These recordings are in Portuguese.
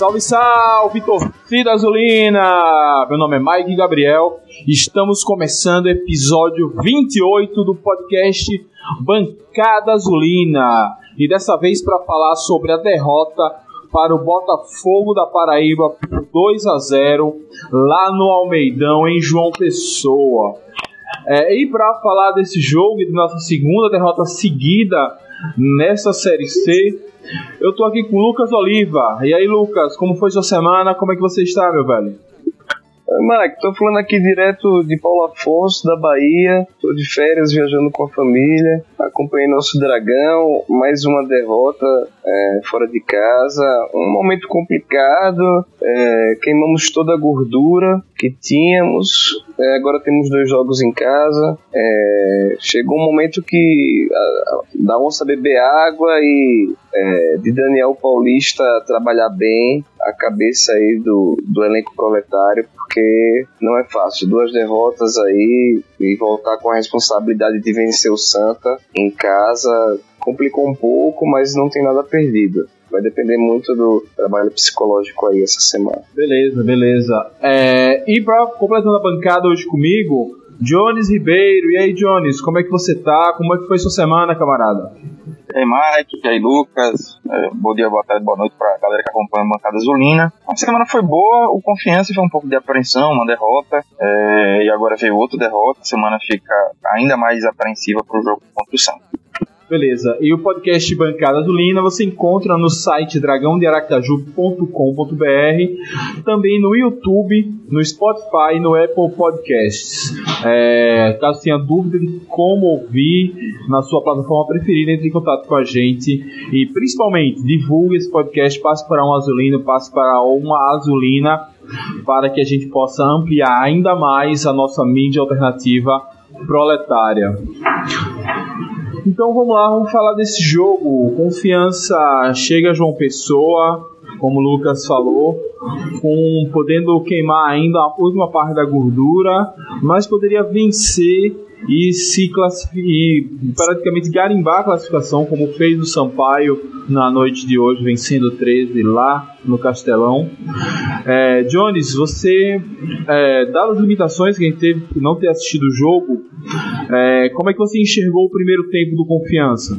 Salve, salve, torcida azulina! Meu nome é Mike Gabriel. Estamos começando o episódio 28 do podcast Bancada Azulina. E dessa vez para falar sobre a derrota para o Botafogo da Paraíba por 2 a 0 lá no Almeidão, em João Pessoa. É, e para falar desse jogo e de nossa segunda derrota seguida nessa Série C, eu tô aqui com o Lucas Oliva. E aí, Lucas, como foi sua semana? Como é que você está, meu velho? Mike, tô falando aqui direto de Paulo Afonso, da Bahia. Tô de férias viajando com a família. Acompanhei nosso Dragão, mais uma derrota é, fora de casa. Um momento complicado. É, queimamos toda a gordura que tínhamos. É, agora temos dois jogos em casa. É, chegou um momento que a, da onça beber água e é, de Daniel Paulista trabalhar bem a cabeça aí do, do elenco proletário, porque não é fácil. Duas derrotas aí e voltar com a responsabilidade de vencer o Santa em casa complicou um pouco, mas não tem nada perdido. Vai depender muito do trabalho psicológico aí essa semana. Beleza, beleza. É, e para completando a bancada hoje comigo, Jones Ribeiro. E aí, Jones, como é que você tá? Como é que foi sua semana, camarada? E aí, Mike, e aí, Lucas. É, bom dia, boa tarde, boa noite pra galera que acompanha a bancada Zulina. A semana foi boa, o Confiança foi um pouco de apreensão, uma derrota, é, e agora veio outra derrota. A semana fica ainda mais apreensiva pro jogo contra o Santos. Beleza. E o podcast Bancada Azulina você encontra no site dragãodearacaju.com.br, também no YouTube, no Spotify no Apple Podcasts. É, caso tenha dúvida de como ouvir na sua plataforma preferida, entre em contato com a gente e principalmente divulgue esse podcast, passe para um azulino, passe para uma azulina, para que a gente possa ampliar ainda mais a nossa mídia alternativa proletária. Então vamos lá, vamos falar desse jogo. Confiança chega João Pessoa, como o Lucas falou, com podendo queimar ainda a última parte da gordura, mas poderia vencer e se classificar, praticamente garimbar a classificação, como fez o Sampaio na noite de hoje, vencendo 13 lá no Castelão. É, Jones, você, é, dadas as limitações que a gente teve por não ter assistido o jogo, é, como é que você enxergou o primeiro tempo do Confiança?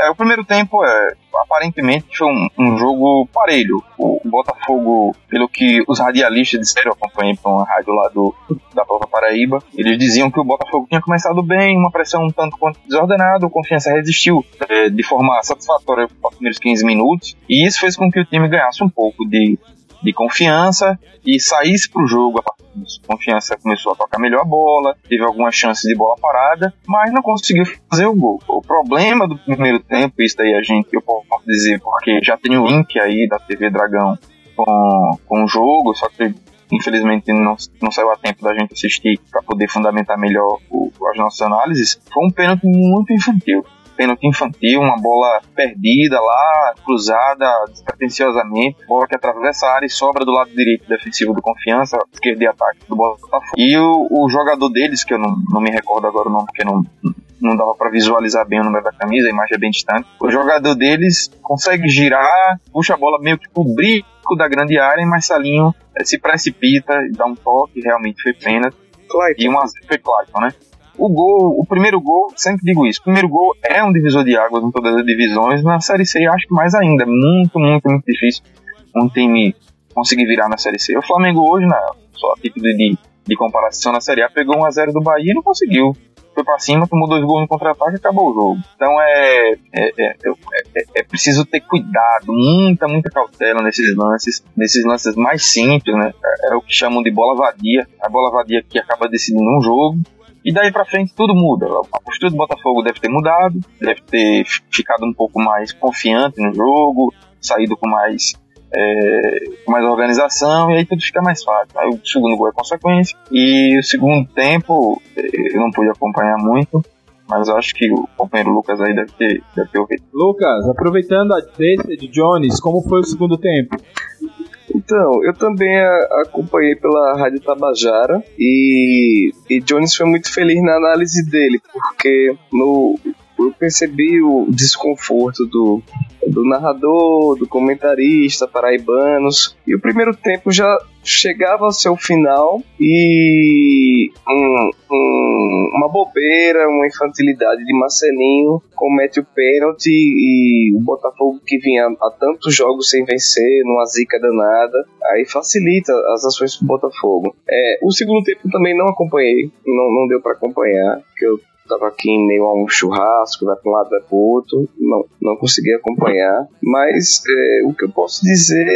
É, o primeiro tempo é aparentemente foi um, um, jogo parelho. O Botafogo, pelo que os radialistas disseram, eu acompanhei para uma rádio lá do, da própria Paraíba, eles diziam que o Botafogo tinha começado bem, uma pressão um tanto quanto desordenada, o Confiança resistiu é, de forma satisfatória nos primeiros 15 minutos, e isso fez com que o time ganhasse um pouco de, de confiança e saísse para o jogo a partir Confiança começou a tocar melhor a bola, teve algumas chances de bola parada, mas não conseguiu fazer o gol. O problema do primeiro tempo, isso daí a gente, eu posso dizer, porque já tem o link aí da TV Dragão com, com o jogo, só que infelizmente não, não saiu a tempo da gente assistir para poder fundamentar melhor o, as nossas análises, foi um pênalti muito infantil pênalti infantil, uma bola perdida lá, cruzada despretensiosamente, bola que atravessa a área e sobra do lado direito defensivo do Confiança, esquerdo de ataque do Botafogo. E o, o jogador deles, que eu não, não me recordo agora o nome, porque não, não dava para visualizar bem o número da camisa, a imagem é bem distante. O jogador deles consegue girar, puxa a bola meio que pro brinco da grande área, e Marcelinho eh, se precipita, dá um toque, realmente foi pênalti. E um a foi Clayton, né? O gol, o primeiro gol, sempre digo isso, o primeiro gol é um divisor de águas em todas as divisões, na Série C acho que mais ainda, muito, muito, muito difícil um time conseguir virar na Série C. O Flamengo hoje, na, só título de, de comparação na Série A, pegou 1x0 do Bahia e não conseguiu. Foi pra cima, tomou dois gols no contra-ataque e acabou o jogo. Então é, é, é, é, é preciso ter cuidado, muita, muita cautela nesses lances, nesses lances mais simples, né? É, o que chamam de bola vadia. A bola vadia que acaba decidindo um jogo e daí para frente tudo muda. A postura do Botafogo deve ter mudado, deve ter ficado um pouco mais confiante no jogo, saído com mais, é, com mais organização, e aí tudo fica mais fácil. Aí o segundo gol é consequência, e o segundo tempo eu não pude acompanhar muito, mas acho que o companheiro Lucas aí deve ter, deve ter ouvido. Lucas, aproveitando a deixa de Jones, como foi o segundo tempo? Então, eu também acompanhei pela Rádio Tabajara e, e Jones foi muito feliz na análise dele, porque no, eu percebi o desconforto do, do narrador, do comentarista, paraibanos. E o primeiro tempo já chegava ao seu final e um, um, uma bobeira, uma infantilidade de Marcelinho comete o pênalti e o Botafogo que vinha há tantos jogos sem vencer, numa zica danada, aí facilita as ações do Botafogo. É, o segundo tempo também não acompanhei, não, não deu para acompanhar, porque eu estava aqui em meio a um churrasco, vai para um lado, vai para o outro, não, não consegui acompanhar. Mas é, o que eu posso dizer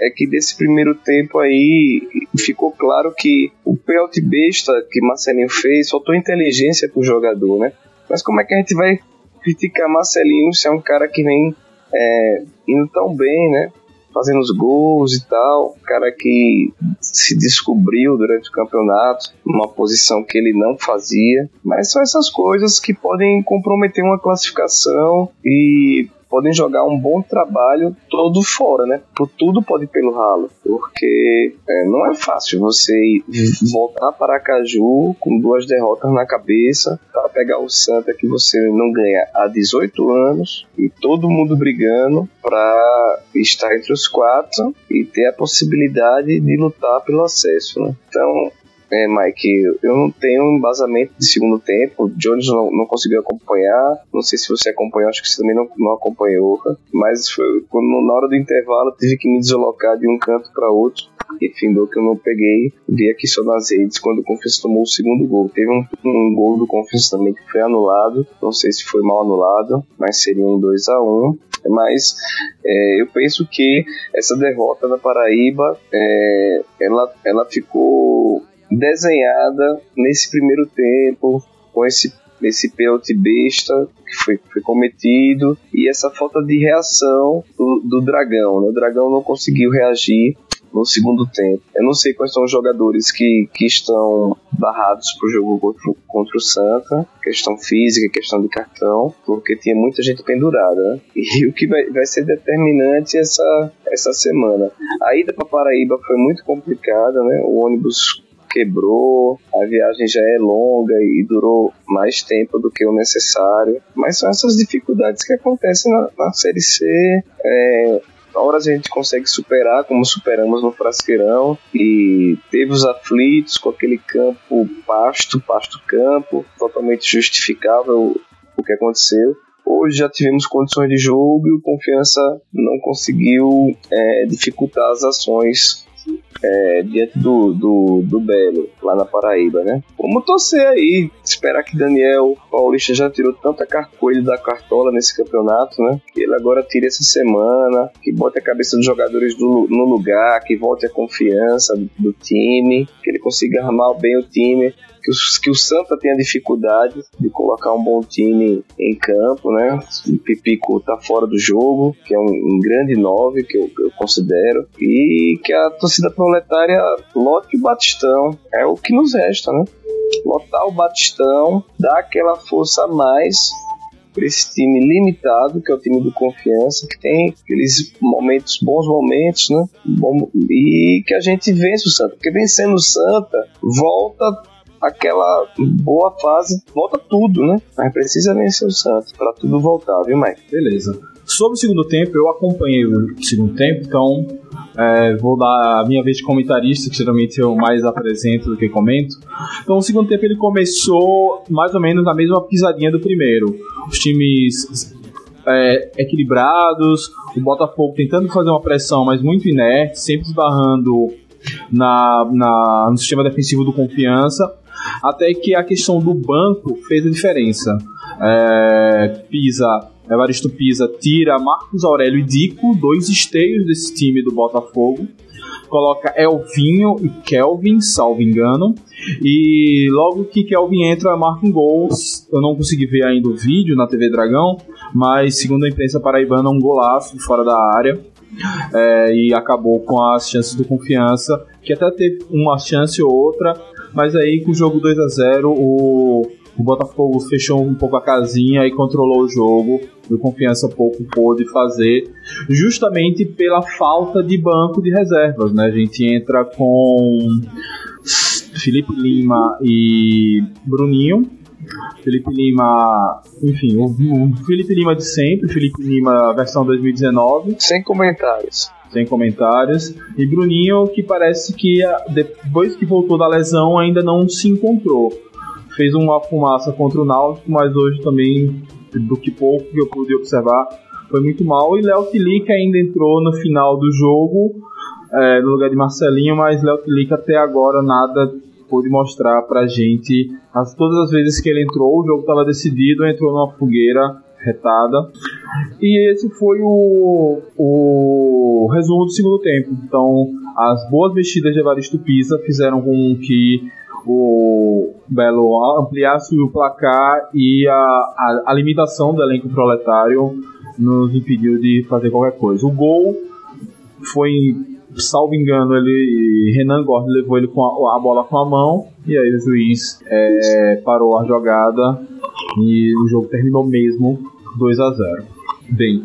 é que desse primeiro tempo aí ficou claro que o pênalti besta que Marcelinho fez faltou inteligência pro jogador, né? Mas como é que a gente vai criticar Marcelinho se é um cara que vem é, indo tão bem, né? Fazendo os gols e tal, cara que se descobriu durante o campeonato, uma posição que ele não fazia, mas são essas coisas que podem comprometer uma classificação e podem jogar um bom trabalho todo fora, né? Por tudo pode ir pelo ralo, porque é, não é fácil você voltar para Caju com duas derrotas na cabeça para pegar o Santa que você não ganha há 18 anos e todo mundo brigando para estar entre os quatro e ter a possibilidade de lutar pelo acesso, né? Então é, Mike, eu não tenho embasamento de segundo tempo. Jones não, não conseguiu acompanhar. Não sei se você acompanhou, acho que você também não, não acompanhou. Mas foi, quando, na hora do intervalo tive que me deslocar de um canto para outro. E findou que eu não peguei, vi aqui só nas redes quando o Confiança tomou o segundo gol. Teve um, um gol do Confiança também que foi anulado, não sei se foi mal anulado, mas seria um 2 a 1 mas é, eu penso que essa derrota da Paraíba é, ela, ela ficou desenhada nesse primeiro tempo, com esse, esse pênalti besta que foi, foi cometido e essa falta de reação do, do Dragão. Né? O Dragão não conseguiu reagir no segundo tempo. Eu não sei quais são os jogadores que, que estão barrados para o jogo contra, contra o Santa, questão física, questão de cartão, porque tinha muita gente pendurada. Né? E o que vai, vai ser determinante essa, essa semana. A ida para Paraíba foi muito complicada, né? O ônibus quebrou, a viagem já é longa e durou mais tempo do que o necessário. Mas são essas dificuldades que acontecem na, na Série C. É, horas a gente consegue superar, como superamos no Frasqueirão, e teve os aflitos com aquele campo pasto, pasto-campo, totalmente justificável o que aconteceu. Hoje já tivemos condições de jogo e o Confiança não conseguiu é, dificultar as ações é, diante do, do, do Belo, lá na Paraíba, né? Vamos torcer aí, esperar que Daniel Paulista já tirou tanta coelho da cartola nesse campeonato, né? Que ele agora tire essa semana, que bote a cabeça dos jogadores do, no lugar, que volte a confiança do, do time, que ele consiga armar bem o time que, os, que o Santa tenha dificuldade de colocar um bom time em campo, né? O Pipico tá fora do jogo, que é um, um grande nove que eu, eu, considero, e que a torcida proletária lote o Batistão, é o que nos resta, né? Lotar o Batistão, dar aquela força a mais para esse time limitado, que é o time do confiança, que tem aqueles momentos, bons momentos, né? Bom, e que a gente vence o Santa. Porque vencendo o Santa, volta aquela boa fase, volta tudo, né? Mas precisa vencer o Santos para tudo voltar, viu, Mike? Beleza. Sobre o segundo tempo, eu acompanhei o segundo tempo, então é, vou dar a minha vez de comentarista, que geralmente eu mais apresento do que comento. Então, o segundo tempo ele começou mais ou menos na mesma pisadinha do primeiro. Os times é, equilibrados, o Botafogo tentando fazer uma pressão, mas muito inerte, sempre esbarrando na, na, no sistema defensivo do Confiança até que a questão do banco fez a diferença. É, Pisa, Evaristo Pisa tira Marcos Aurélio e Dico, dois esteios desse time do Botafogo. Coloca Elvinho e Kelvin, salvo engano. E logo que Kelvin entra, marca um gol. Eu não consegui ver ainda o vídeo na TV Dragão, mas segundo a imprensa paraibana, um golaço fora da área. É, e acabou com as chances do confiança, que até teve uma chance ou outra, mas aí com o jogo 2 a 0 o, o Botafogo fechou um pouco a casinha e controlou o jogo. O Confiança pouco pôde fazer, justamente pela falta de banco de reservas. Né? A gente entra com Felipe Lima e Bruninho. Felipe Lima, enfim, o, Felipe Lima de sempre, Felipe Lima versão 2019. Sem comentários. Sem comentários. E Bruninho, que parece que depois que voltou da lesão ainda não se encontrou. Fez uma fumaça contra o Náutico, mas hoje também, do que pouco que eu pude observar, foi muito mal. E Léo Tilica ainda entrou no final do jogo, é, no lugar de Marcelinho, mas Léo Tilica até agora nada pôde mostrar pra gente. As, todas as vezes que ele entrou, o jogo estava decidido, entrou numa fogueira retada. E esse foi o, o resumo do segundo tempo. Então, as boas mexidas de Evaristo Pisa fizeram com que o Belo ampliasse o placar e a, a, a limitação do elenco proletário nos impediu de fazer qualquer coisa. O gol foi salvo engano, ele Renan Gordon levou ele com a, a, bola com a mão e aí o juiz é, parou a jogada e o jogo terminou mesmo 2 a 0. Bem,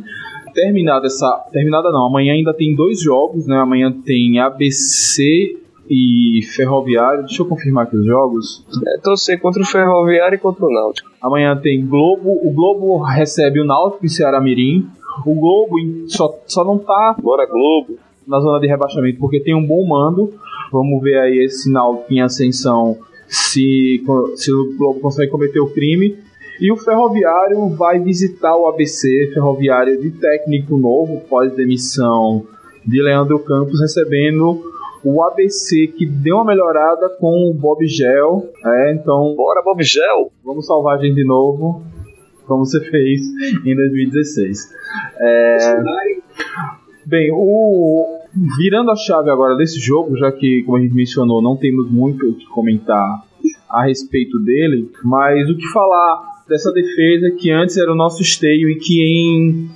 terminada essa, terminada não, amanhã ainda tem dois jogos, né? Amanhã tem ABC e Ferroviário. Deixa eu confirmar aqui os jogos. É torcer contra o Ferroviário e contra o Náutico. Amanhã tem Globo. O Globo recebe o Náutico em Ceará Mirim. O Globo só, só não tá. Bora Globo na zona de rebaixamento porque tem um bom mando. Vamos ver aí esse sinal em ascensão se, se o Globo consegue cometer o crime. E o Ferroviário vai visitar o ABC, Ferroviário de técnico novo, pós-demissão de Leandro Campos, recebendo o ABC que deu uma melhorada com o Bob Gel. É, então. Bora, Bob Gel! Vamos salvar a gente de novo, como você fez em 2016. É, bem, o, virando a chave agora desse jogo, já que, como a gente mencionou, não temos muito o que comentar a respeito dele, mas o que falar dessa defesa que antes era o nosso esteio e que em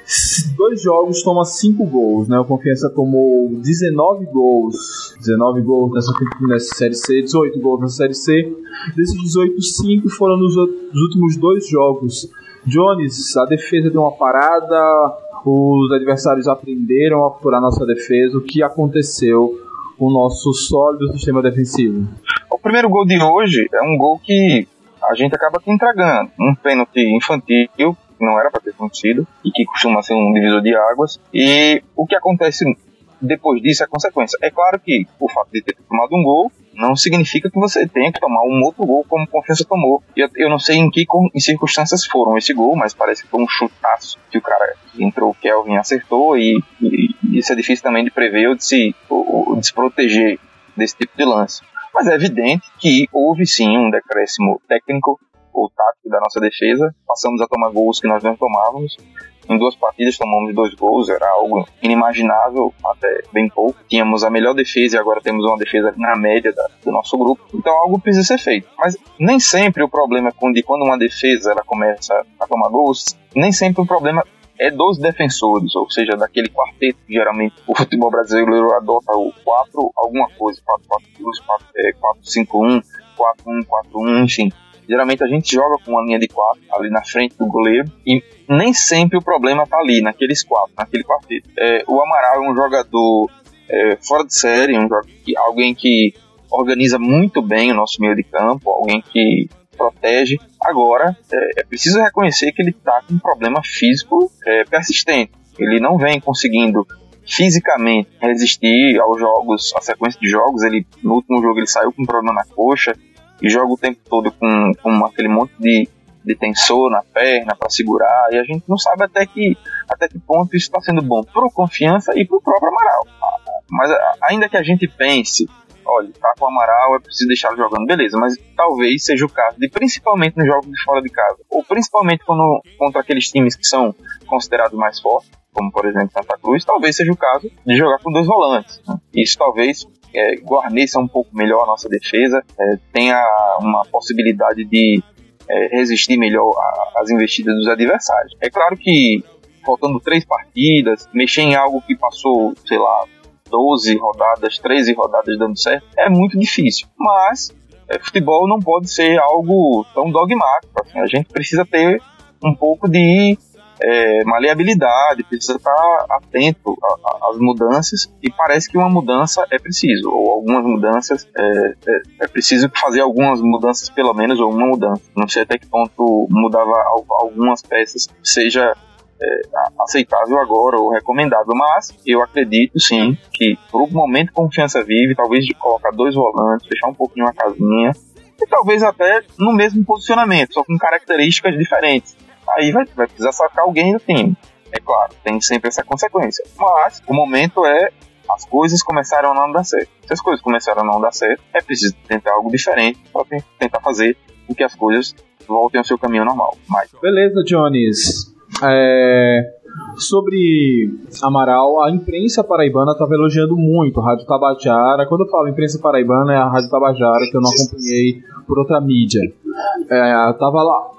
dois jogos toma cinco gols, né? O Confiança tomou 19 gols, 19 gols nessa, nessa Série C, 18 gols nessa Série C. Desses 18, 5 foram nos, nos últimos dois jogos. Jones, a defesa deu uma parada, os adversários aprenderam a furar nossa defesa. O que aconteceu com o nosso sólido sistema defensivo? O primeiro gol de hoje é um gol que a gente acaba aqui entregando. Um pênalti infantil, que não era para ter acontecido, e que costuma ser um divisor de águas. E o que acontece depois disso é consequência. É claro que o fato de ter tomado um gol não significa que você tenha que tomar um outro gol como Confiança tomou. Eu, eu não sei em que em circunstâncias foram esse gol, mas parece que foi um chutaço que o cara entrou, o Kelvin acertou e, e isso é difícil também de prever ou de se, ou, de se proteger desse tipo de lance. Mas é evidente que houve sim um decréscimo técnico ou tático da nossa defesa. Passamos a tomar gols que nós não tomávamos. Em duas partidas tomamos dois gols, era algo inimaginável até bem pouco. Tínhamos a melhor defesa e agora temos uma defesa na média da, do nosso grupo. Então algo precisa ser feito. Mas nem sempre o problema é de quando uma defesa ela começa a tomar gols, nem sempre o problema é dos defensores, ou seja, daquele quarteto que geralmente o futebol brasileiro adota o 4 alguma coisa, 4-4-2, 4-5-1, 4-1-4-1, enfim. Geralmente a gente joga com uma linha de quatro ali na frente do goleiro e nem sempre o problema tá ali, naqueles quatro, naquele quarteto. É, o Amaral é um jogador é, fora de série, um jogador, alguém que organiza muito bem o nosso meio de campo, alguém que protege. Agora, é, é preciso reconhecer que ele está com um problema físico é, persistente. Ele não vem conseguindo fisicamente resistir aos jogos, à sequência de jogos. Ele no último jogo ele saiu com um problema na coxa, e joga o tempo todo com, com aquele monte de, de tensor na perna para segurar, e a gente não sabe até que, até que ponto isso está sendo bom para confiança e para o próprio Amaral. Mas ainda que a gente pense, olha, tá com o Amaral, é preciso deixá-lo jogando, beleza, mas talvez seja o caso de, principalmente nos jogos de fora de casa, ou principalmente quando, contra aqueles times que são considerados mais fortes, como por exemplo Santa Cruz, talvez seja o caso de jogar com dois volantes. Né? Isso talvez é, guarneça um pouco melhor a nossa defesa, é, tenha uma possibilidade de é, resistir melhor às investidas dos adversários. É claro que faltando três partidas, mexer em algo que passou, sei lá, 12 rodadas, 13 rodadas dando certo, é muito difícil. Mas é, futebol não pode ser algo tão dogmático. Assim, a gente precisa ter um pouco de é, maleabilidade, precisa estar atento às mudanças e parece que uma mudança é preciso, ou algumas mudanças, é, é, é, preciso fazer algumas mudanças pelo menos, ou uma mudança. Não sei até que ponto mudava algumas peças seja é, aceitável agora ou recomendável, mas eu acredito sim que um momento confiança vive, talvez de colocar dois volantes, fechar um pouquinho a casinha e talvez até no mesmo posicionamento, só com características diferentes. Aí vai, vai precisar sacar alguém do time. É claro, tem sempre essa consequência. Mas o momento é as coisas começaram a não dar certo. Se as coisas começaram a não dar certo, é preciso tentar algo diferente para tentar fazer com que as coisas voltem ao seu caminho normal. Mas... Beleza, Jones. É, sobre Amaral, a imprensa paraibana estava elogiando muito a Rádio Tabajara. Quando eu falo imprensa paraibana, é a Rádio Tabajara, que eu não acompanhei por outra mídia. É, tava lá,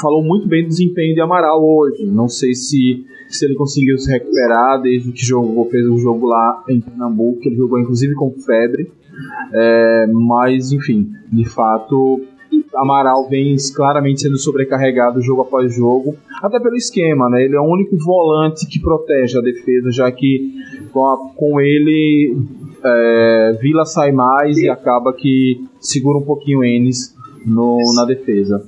falou muito bem do desempenho de Amaral hoje. Não sei se, se ele conseguiu se recuperar desde que jogou, fez o um jogo lá em Pernambuco, que ele jogou inclusive com febre. É, mas, enfim, de fato, Amaral vem claramente sendo sobrecarregado jogo após jogo, até pelo esquema, né? Ele é o único volante que protege a defesa, já que com, a, com ele é, Vila sai mais e acaba que segura um pouquinho Enes no, na defesa.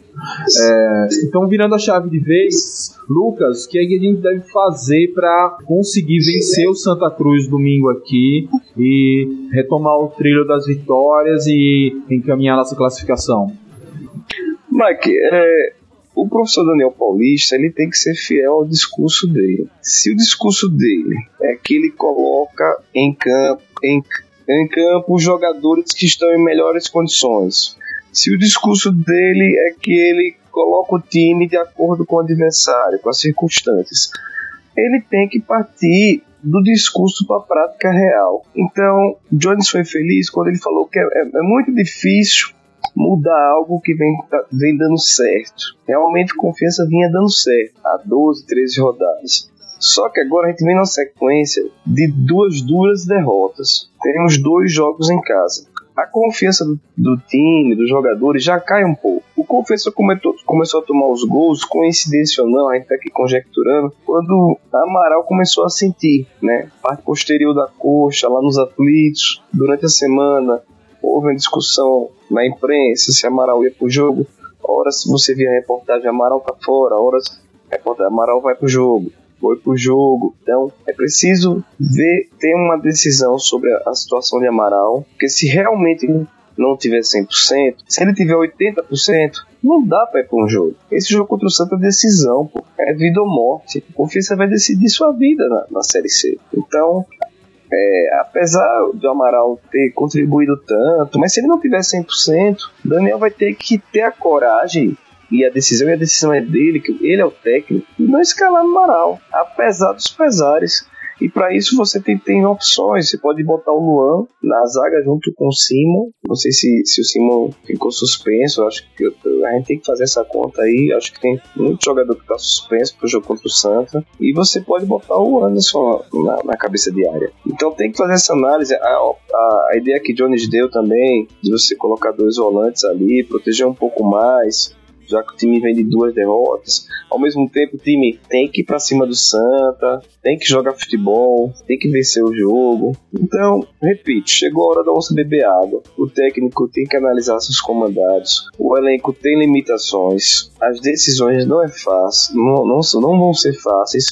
É, então, virando a chave de vez, Lucas, o que, é que a gente deve fazer para conseguir vencer o Santa Cruz domingo aqui e retomar o trilho das vitórias e encaminhar nossa classificação? Mike, é, o professor Daniel Paulista ele tem que ser fiel ao discurso dele. Se o discurso dele é que ele coloca em campo, em, em campo os jogadores que estão em melhores condições, se o discurso dele é que ele coloca o time de acordo com o adversário, com as circunstâncias, ele tem que partir do discurso para a prática real. Então, Jones foi feliz quando ele falou que é, é, é muito difícil mudar algo que vem, vem dando certo. Realmente confiança vinha dando certo há 12, 13 rodadas. Só que agora a gente vem na sequência de duas duras derrotas. Temos dois jogos em casa. A confiança do, do time, dos jogadores, já cai um pouco. O Confiança começou, começou a tomar os gols, coincidência ou não, a gente tá aqui conjecturando, quando Amaral começou a sentir, né? Parte posterior da coxa, lá nos aflitos, durante a semana, houve uma discussão na imprensa se Amaral ia pro jogo. Horas você via a reportagem Amaral tá fora, horas reportagem Amaral vai pro jogo, foi pro jogo. Então é preciso ver, ter uma decisão sobre a situação de Amaral, porque se realmente não tiver 100%, se ele tiver 80%, não dá para ir para um jogo. Esse jogo contra o Santa é decisão, pô. é vida ou morte. A confiança vai decidir sua vida na, na Série C. Então, é, apesar do Amaral ter contribuído tanto, mas se ele não tiver 100%, Daniel vai ter que ter a coragem e a decisão, e a decisão é dele, que ele é o técnico, e não escalar no Amaral, apesar dos pesares. E para isso você tem, tem opções. Você pode botar o Luan na zaga junto com o Simon. Não sei se, se o Simon ficou suspenso. Acho que a gente tem que fazer essa conta aí. Acho que tem muito jogador que está suspenso pro jogo contra o Santa. E você pode botar o Anderson na, na cabeça de área. Então tem que fazer essa análise. A, a, a ideia que Jones deu também, de você colocar dois volantes ali, proteger um pouco mais já que o time vem de duas derrotas. Ao mesmo tempo, o time tem que ir para cima do Santa, tem que jogar futebol, tem que vencer o jogo. Então, repito, chegou a hora da onça beber água. O técnico tem que analisar seus comandados. O elenco tem limitações. As decisões não é fácil, não, não, não vão ser fáceis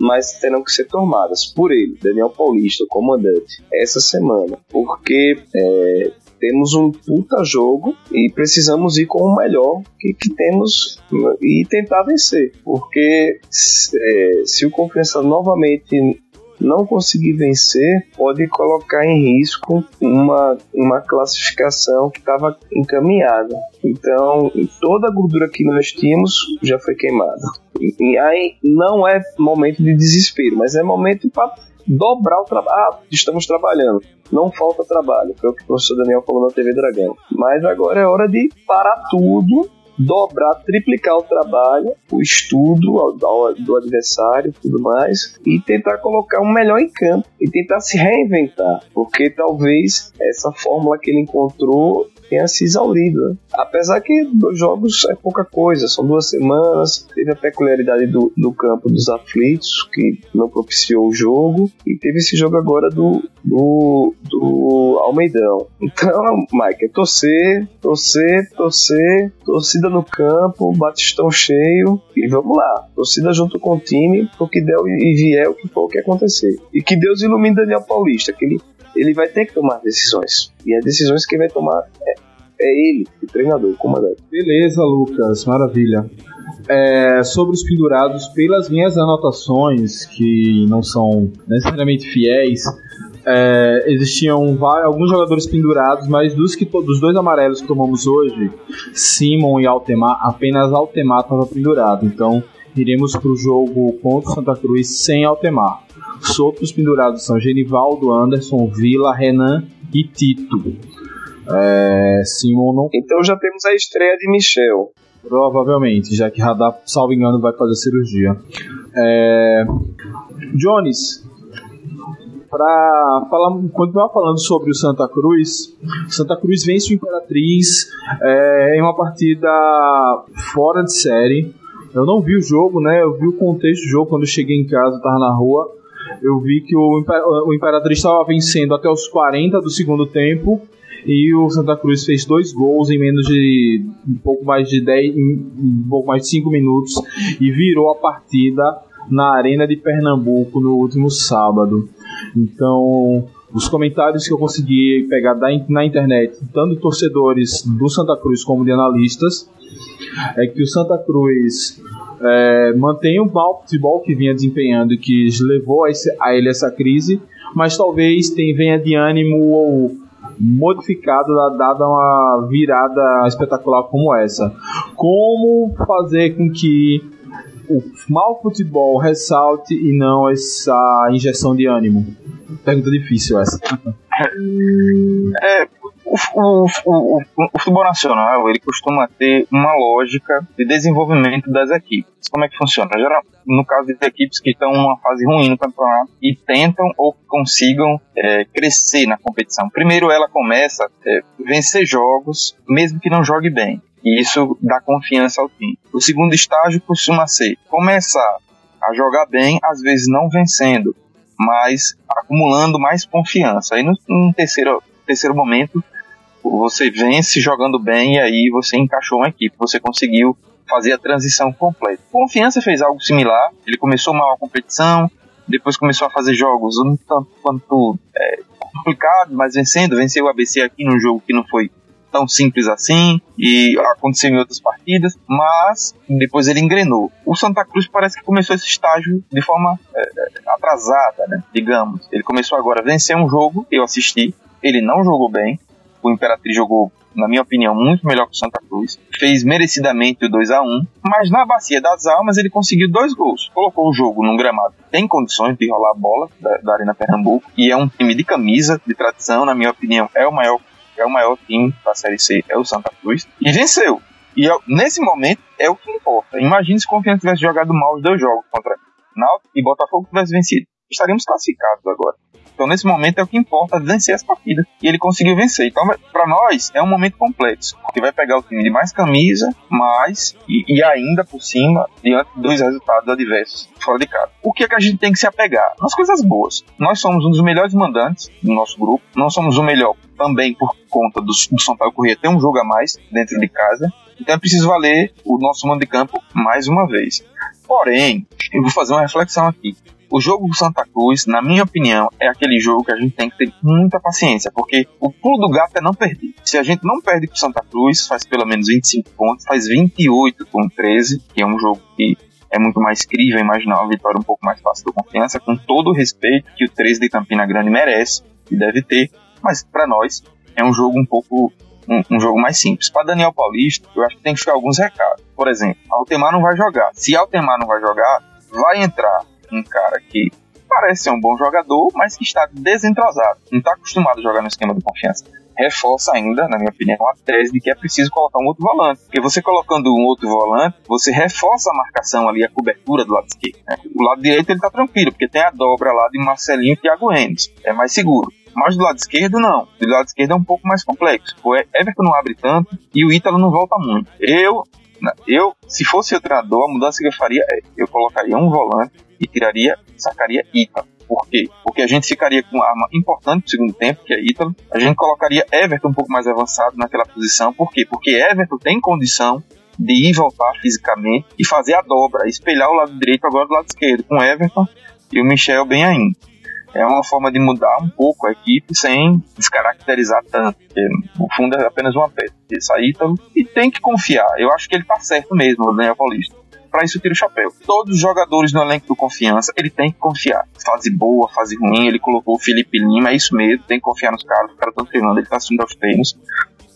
mas terão que ser tomadas por ele, Daniel Paulista, o comandante, essa semana, porque é, temos um puta jogo e precisamos ir com o melhor que, que temos e tentar vencer. Porque é, se o Confiança novamente não conseguir vencer, pode colocar em risco uma, uma classificação que estava encaminhada. Então, toda a gordura que nós tínhamos já foi queimada. E aí não é momento de desespero, mas é momento para dobrar o trabalho. Ah, estamos trabalhando. Não falta trabalho, foi o que o professor Daniel falou na TV Dragão. Mas agora é hora de parar tudo dobrar, triplicar o trabalho, o estudo do adversário tudo mais, e tentar colocar o melhor em campo e tentar se reinventar, porque talvez essa fórmula que ele encontrou tenha se exaurido. Né? Apesar que dois jogos é pouca coisa, são duas semanas. Teve a peculiaridade do, do campo dos aflitos, que não propiciou o jogo, e teve esse jogo agora do, do, do Almeidão. Então, Mike, é torcer, torcer, torcer, torcida no campo, batistão cheio, e vamos lá. Torcida junto com o time, o que der e vier, o que for o que acontecer. E que Deus ilumine Daniel Paulista, que ele ele vai ter que tomar decisões. E as decisões que vai tomar é, é ele, o treinador, o comandante. Beleza, Lucas, maravilha. É, sobre os pendurados, pelas minhas anotações, que não são necessariamente fiéis, é, existiam vários, alguns jogadores pendurados, mas dos, que, dos dois amarelos que tomamos hoje, Simon e Altemar, apenas Altemar estava pendurado. Então iremos para o jogo contra o Santa Cruz sem Altemar. Os outros pendurados são Genivaldo, Anderson, Vila, Renan e Tito. É, Simon não. Então já temos a estreia de Michel. Provavelmente, já que Radar, salvo engano, vai fazer cirurgia. É... Jones, para falar, continuar falando sobre o Santa Cruz, Santa Cruz vence o Imperatriz é, em uma partida fora de série. Eu não vi o jogo, né? Eu vi o contexto do jogo quando eu cheguei em casa, tava na rua. Eu vi que o, o Imperatriz estava vencendo até os 40 do segundo tempo e o Santa Cruz fez dois gols em menos de um pouco mais de 10, um pouco mais de 5 minutos e virou a partida na Arena de Pernambuco no último sábado. Então, os comentários que eu consegui pegar da, na internet, tanto torcedores do Santa Cruz como de analistas, é que o Santa Cruz é, mantém o mau futebol que vinha desempenhando e que levou a, esse, a ele essa crise, mas talvez tem, venha de ânimo modificado dada uma virada espetacular como essa. Como fazer com que o mau futebol ressalte e não essa injeção de ânimo? Pergunta difícil essa. É, o, o, o, o, futebol nacional ele costuma ter uma lógica de desenvolvimento das equipes. Como é que funciona? Geral, no caso de equipes que estão numa fase ruim no campeonato e tentam ou consigam é, crescer na competição. Primeiro ela começa a é, vencer jogos, mesmo que não jogue bem. E isso dá confiança ao time. O segundo estágio costuma ser começar a jogar bem, às vezes não vencendo, mas acumulando mais confiança. Aí no, no terceiro, terceiro momento você vence jogando bem e aí você encaixou uma equipe, você conseguiu fazer a transição completa. Confiança fez algo similar, ele começou mal a competição, depois começou a fazer jogos um tanto quanto é, complicados, mas vencendo, venceu o ABC aqui num jogo que não foi tão simples assim e aconteceu em outras partidas, mas depois ele engrenou. O Santa Cruz parece que começou esse estágio de forma é, é atrasada, né, digamos. Ele começou agora a vencer um jogo, eu assisti, ele não jogou bem, o Imperatriz jogou, na minha opinião, muito melhor que o Santa Cruz. Fez merecidamente o 2 a 1 mas na Bacia das Almas ele conseguiu dois gols. Colocou o jogo num gramado. Tem condições de rolar a bola da, da Arena Pernambuco. E é um time de camisa, de tradição, na minha opinião, é o maior, é o maior time da Série C, é o Santa Cruz. E venceu. E é, nesse momento é o que importa. Imagine se o Confiança tivesse jogado mal os dois jogos contra Náutico e Botafogo tivesse vencido. Estaríamos classificados agora. Então, nesse momento, é o que importa vencer essa partida. E ele conseguiu vencer. Então, para nós, é um momento complexo. Porque vai pegar o time de mais camisa, mais, e, e ainda por cima, diante dos resultados adversos fora de casa. O que é que a gente tem que se apegar? Nas coisas boas. Nós somos um dos melhores mandantes do nosso grupo. Não somos o melhor também por conta do, do Sampaio Corrêa ter um jogo a mais dentro de casa. Então é preciso valer o nosso mando de campo mais uma vez. Porém, eu vou fazer uma reflexão aqui. O jogo do Santa Cruz, na minha opinião, é aquele jogo que a gente tem que ter muita paciência, porque o pulo do gato é não perder. Se a gente não perde pro Santa Cruz, faz pelo menos 25 pontos, faz 28 com 13, que é um jogo que é muito mais crível imaginar uma vitória um pouco mais fácil do confiança, com todo o respeito que o 13 de Campina Grande merece e deve ter, mas para nós é um jogo um pouco um, um, jogo mais simples. Para Daniel Paulista, eu acho que tem que ficar alguns recados. Por exemplo, Altemar não vai jogar. Se Altemar não vai jogar, vai entrar um cara que parece ser um bom jogador, mas que está desentrosado, não está acostumado a jogar no esquema de confiança. Reforça ainda, na minha opinião, a tese de que é preciso colocar um outro volante. Porque você colocando um outro volante, você reforça a marcação ali, a cobertura do lado esquerdo. Né? O lado direito ele está tranquilo, porque tem a dobra lá de Marcelinho e Thiago Renes. É mais seguro. Mas do lado esquerdo, não. Do lado esquerdo é um pouco mais complexo. O Everton não abre tanto e o Ítalo não volta muito. Eu, eu se fosse o treinador, a mudança que eu faria é: eu colocaria um volante e tiraria, sacaria Ítalo. Por quê? Porque a gente ficaria com uma arma importante no segundo tempo, que é Ítalo. A gente colocaria Everton um pouco mais avançado naquela posição. Por quê? Porque Everton tem condição de ir voltar fisicamente e fazer a dobra, espelhar o lado direito agora do lado esquerdo, com Everton e o Michel bem ainda. É uma forma de mudar um pouco a equipe sem descaracterizar tanto. No fundo é apenas uma peça. Esse aí, então, e tem que confiar. Eu acho que ele tá certo mesmo, o Daniel Paulista para isso tira o chapéu. Todos os jogadores no elenco do Confiança, ele tem que confiar. Fase boa, fase ruim, ele colocou o Felipe Lima, é isso mesmo, tem que confiar nos caras, os caras estão treinando, ele está assistindo aos treinos.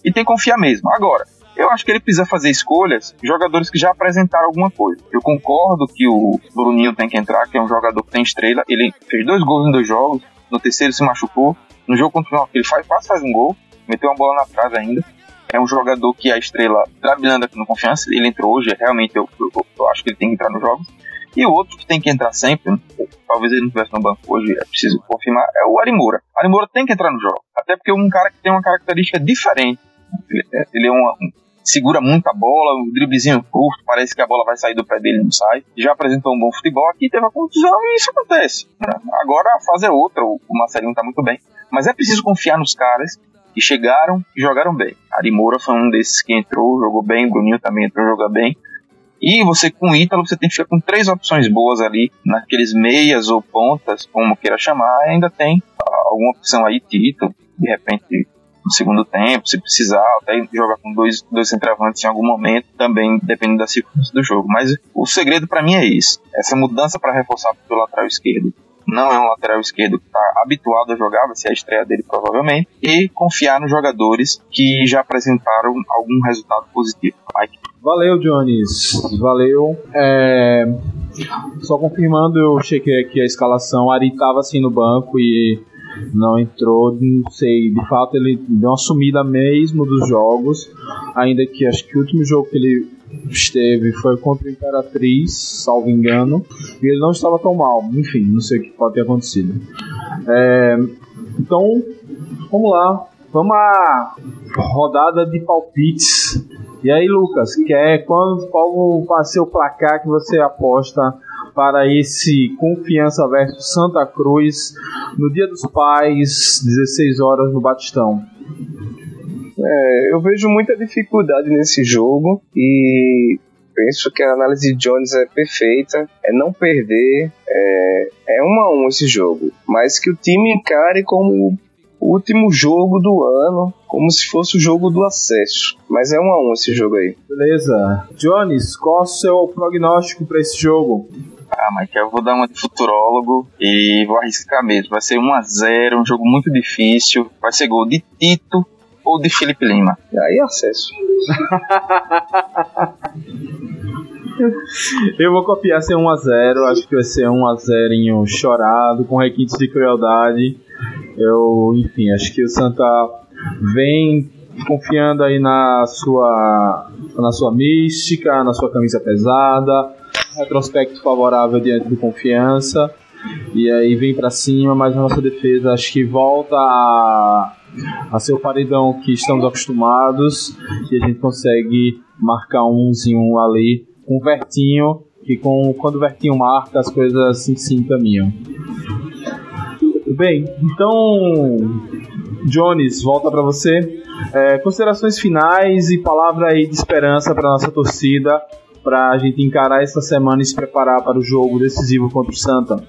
E tem que confiar mesmo. Agora, eu acho que ele precisa fazer escolhas jogadores que já apresentaram alguma coisa. Eu concordo que o Bruninho tem que entrar, que é um jogador que tem estrela. Ele fez dois gols em dois jogos, no terceiro se machucou. No jogo contra o Norte, ele faz, quase faz um gol, meteu uma bola na trave ainda. É um jogador que a estrela trabalhando aqui no Confiança. Ele entrou hoje, realmente eu, eu, eu acho que ele tem que entrar nos jogos. E o outro que tem que entrar sempre, talvez ele não estivesse no banco hoje, é preciso confirmar, é o Arimura. Arimura tem que entrar no jogo, até porque é um cara que tem uma característica diferente. Ele é, ele é uma, um, segura muito a bola, um driblezinho curto, parece que a bola vai sair do pé dele não sai. Já apresentou um bom futebol aqui, teve a contusão e isso acontece. Agora a fase é outra, o Marcelinho tá muito bem. Mas é preciso confiar nos caras que chegaram e jogaram bem. Ari Moura foi um desses que entrou, jogou bem, Bruninho também entrou, joga bem. E você com o Ítalo, você tem que ficar com três opções boas ali, naqueles meias ou pontas, como queira chamar, ainda tem alguma opção aí, Tito, de repente no segundo tempo, se precisar, até jogar com dois, dois centroavantes em algum momento, também depende da circunstância do jogo. Mas o segredo para mim é isso: essa mudança para reforçar o lateral esquerdo. Não é um lateral esquerdo que está habituado a jogar, vai ser a estreia dele provavelmente, e confiar nos jogadores que já apresentaram algum resultado positivo. Mike. Valeu, Jones. Valeu. É... Só confirmando, eu chequei aqui a escalação. Ari estava assim no banco e não entrou, não sei, de fato ele deu uma sumida mesmo dos jogos, ainda que acho que o último jogo que ele esteve foi contra a Imperatriz, salvo engano, e ele não estava tão mal, enfim, não sei o que pode ter acontecido. É, então, vamos lá, vamos à rodada de palpites. E aí, Lucas, quer qual, qual vai ser o placar que você aposta para esse Confiança versus Santa Cruz no Dia dos Pais, 16 horas no Batistão. É, eu vejo muita dificuldade nesse jogo e penso que a análise de Jones é perfeita, é não perder, é, é um a um esse jogo, mas que o time encare como o último jogo do ano, como se fosse o jogo do acesso. Mas é um a um esse jogo aí. Beleza. Jones, qual é o seu prognóstico para esse jogo? Ah, mas eu vou dar uma de futurólogo e vou arriscar mesmo. Vai ser 1x0, um jogo muito difícil. Vai ser gol de Tito ou de Felipe Lima. E aí acesso. eu vou copiar ser 1x0. Acho que vai ser 1x0 chorado, com requintes de crueldade. Eu, enfim, acho que o Santa vem confiando aí na sua na sua mística, na sua camisa pesada, retrospecto favorável diante do confiança. E aí vem para cima, mas a nossa defesa acho que volta a, a ser o paredão que estamos acostumados. E a gente consegue marcar uns em um ali com o Vertinho, que com, quando o Vertinho marca, as coisas assim se encaminham. Bem, então, Jones, volta para você. É, considerações finais e palavra aí de esperança para nossa torcida para a gente encarar essa semana e se preparar para o jogo decisivo contra o Santa?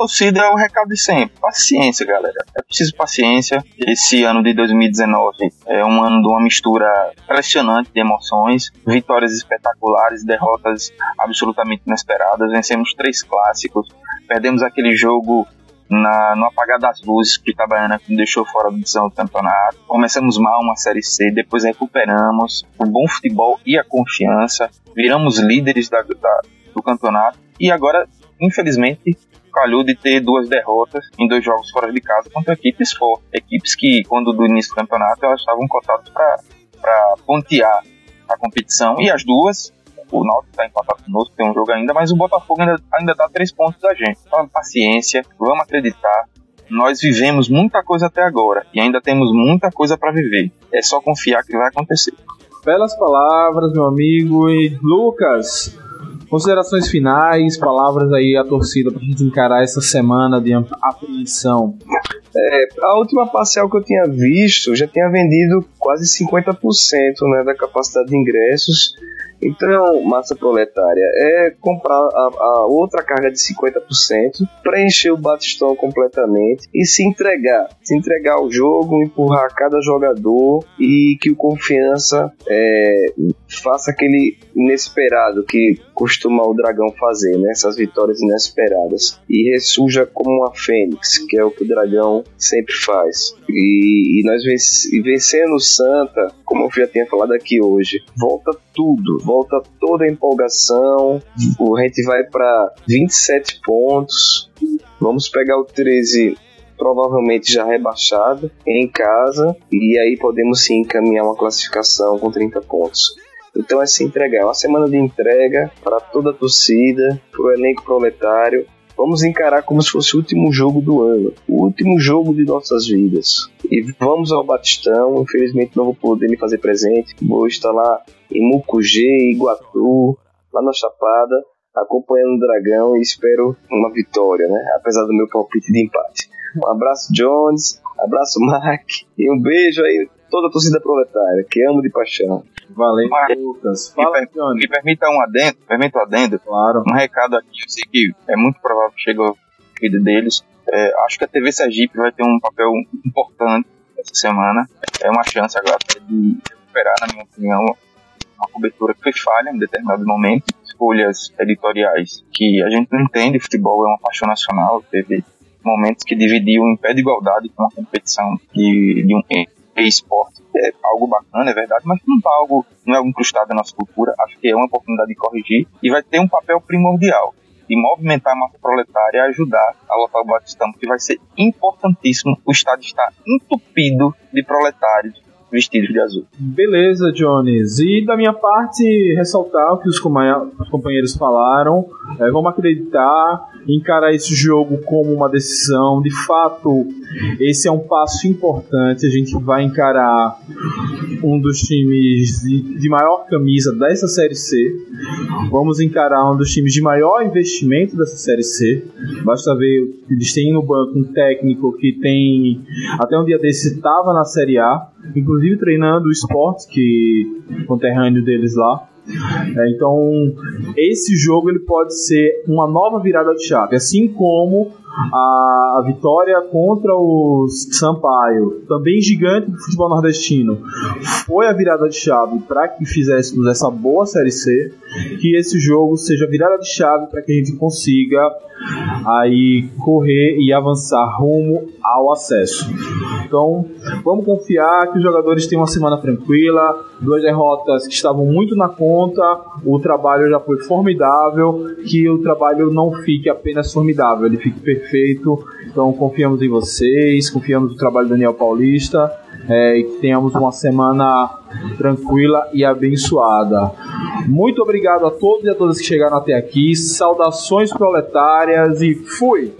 Torcida é o recado de sempre. Paciência, galera. É preciso paciência. Esse ano de 2019 é um ano de uma mistura impressionante de emoções, vitórias espetaculares, derrotas absolutamente inesperadas. Vencemos três clássicos, perdemos aquele jogo na, no apagar das luzes que Itabaiana que deixou fora do do campeonato. Começamos mal uma Série C, depois recuperamos o bom futebol e a confiança, viramos líderes da, da, do campeonato e agora, infelizmente, calhou de ter duas derrotas em dois jogos fora de casa contra equipes fortes. Equipes que, quando do início do campeonato, elas estavam cotadas para pontear a competição e as duas o Náutico está empatado conosco, tem um jogo ainda, mas o Botafogo ainda, ainda dá três pontos da gente. Então, paciência, vamos acreditar. Nós vivemos muita coisa até agora e ainda temos muita coisa para viver. É só confiar que vai acontecer. Belas palavras, meu amigo. E Lucas, considerações finais, palavras aí à torcida pra gente encarar essa semana de apreensão. É, a última parcial que eu tinha visto já tinha vendido quase 50% né, da capacidade de ingressos então, massa proletária é comprar a, a outra carga de 50%, preencher o Batistão completamente e se entregar. Se entregar ao jogo, empurrar cada jogador e que o confiança é, faça aquele inesperado que costuma o dragão fazer, né? Essas vitórias inesperadas. E ressurja como uma fênix, que é o que o dragão sempre faz. E, e nós vencendo o Santa, como eu já tinha falado aqui hoje, volta tudo, volta toda a empolgação. A gente vai para 27 pontos. Vamos pegar o 13 provavelmente já rebaixado em casa e aí podemos sim encaminhar uma classificação com 30 pontos. Então é se entregar, é uma semana de entrega para toda a torcida, para o elenco proletário. Vamos encarar como se fosse o último jogo do ano, o último jogo de nossas vidas. E vamos ao Batistão, infelizmente não vou poder me fazer presente, vou estar lá em Mucugê, Iguatu, lá na Chapada, acompanhando o Dragão e espero uma vitória, né? Apesar do meu palpite de empate. Um abraço, Jones, abraço, Mark, e um beijo aí toda a torcida proletária, que amo de paixão. Valeu, Mas, Lucas. Fala, me, per me permita um adendo, permita um adendo. Claro. Um recado aqui, eu sei que é muito provável que chegue ao vídeo deles. É, acho que a TV Sergipe vai ter um papel importante essa semana. É uma chance agora de recuperar, na minha opinião, uma cobertura que foi falha em determinado momento. Escolhas editoriais que a gente não entende. Futebol é uma paixão nacional. Teve momentos que dividiam em pé de igualdade com a competição de, de um esporte é algo bacana, é verdade, mas não tá algo, não é algo incrustado na nossa cultura. Acho que é uma oportunidade de corrigir e vai ter um papel primordial de movimentar a massa proletária e ajudar a lotar o Batistão, porque vai ser importantíssimo. O Estado está entupido de proletários vestidos de azul. Beleza, Jones. E da minha parte, ressaltar o que os companheiros falaram. É, vamos acreditar, encarar esse jogo como uma decisão. De fato, esse é um passo importante. A gente vai encarar um dos times de, de maior camisa dessa Série C. Vamos encarar um dos times de maior investimento dessa Série C. Basta ver que eles têm no banco um técnico que tem, até um dia desse, estava na Série A inclusive treinando o esporte, que conterrâneo deles lá. É, então, esse jogo ele pode ser uma nova virada de chave, assim como a, a vitória contra o Sampaio, também gigante do futebol nordestino, foi a virada de chave para que fizéssemos essa boa Série C, que esse jogo seja virada de chave para que a gente consiga aí correr e avançar rumo ao acesso. Então, vamos confiar que os jogadores têm uma semana tranquila, duas derrotas que estavam muito na conta, o trabalho já foi formidável, que o trabalho não fique apenas formidável, ele fique perfeito. Então, confiamos em vocês, confiamos no trabalho do Daniel Paulista é, e que tenhamos uma semana tranquila e abençoada. Muito obrigado a todos e a todas que chegaram até aqui. Saudações proletárias e fui!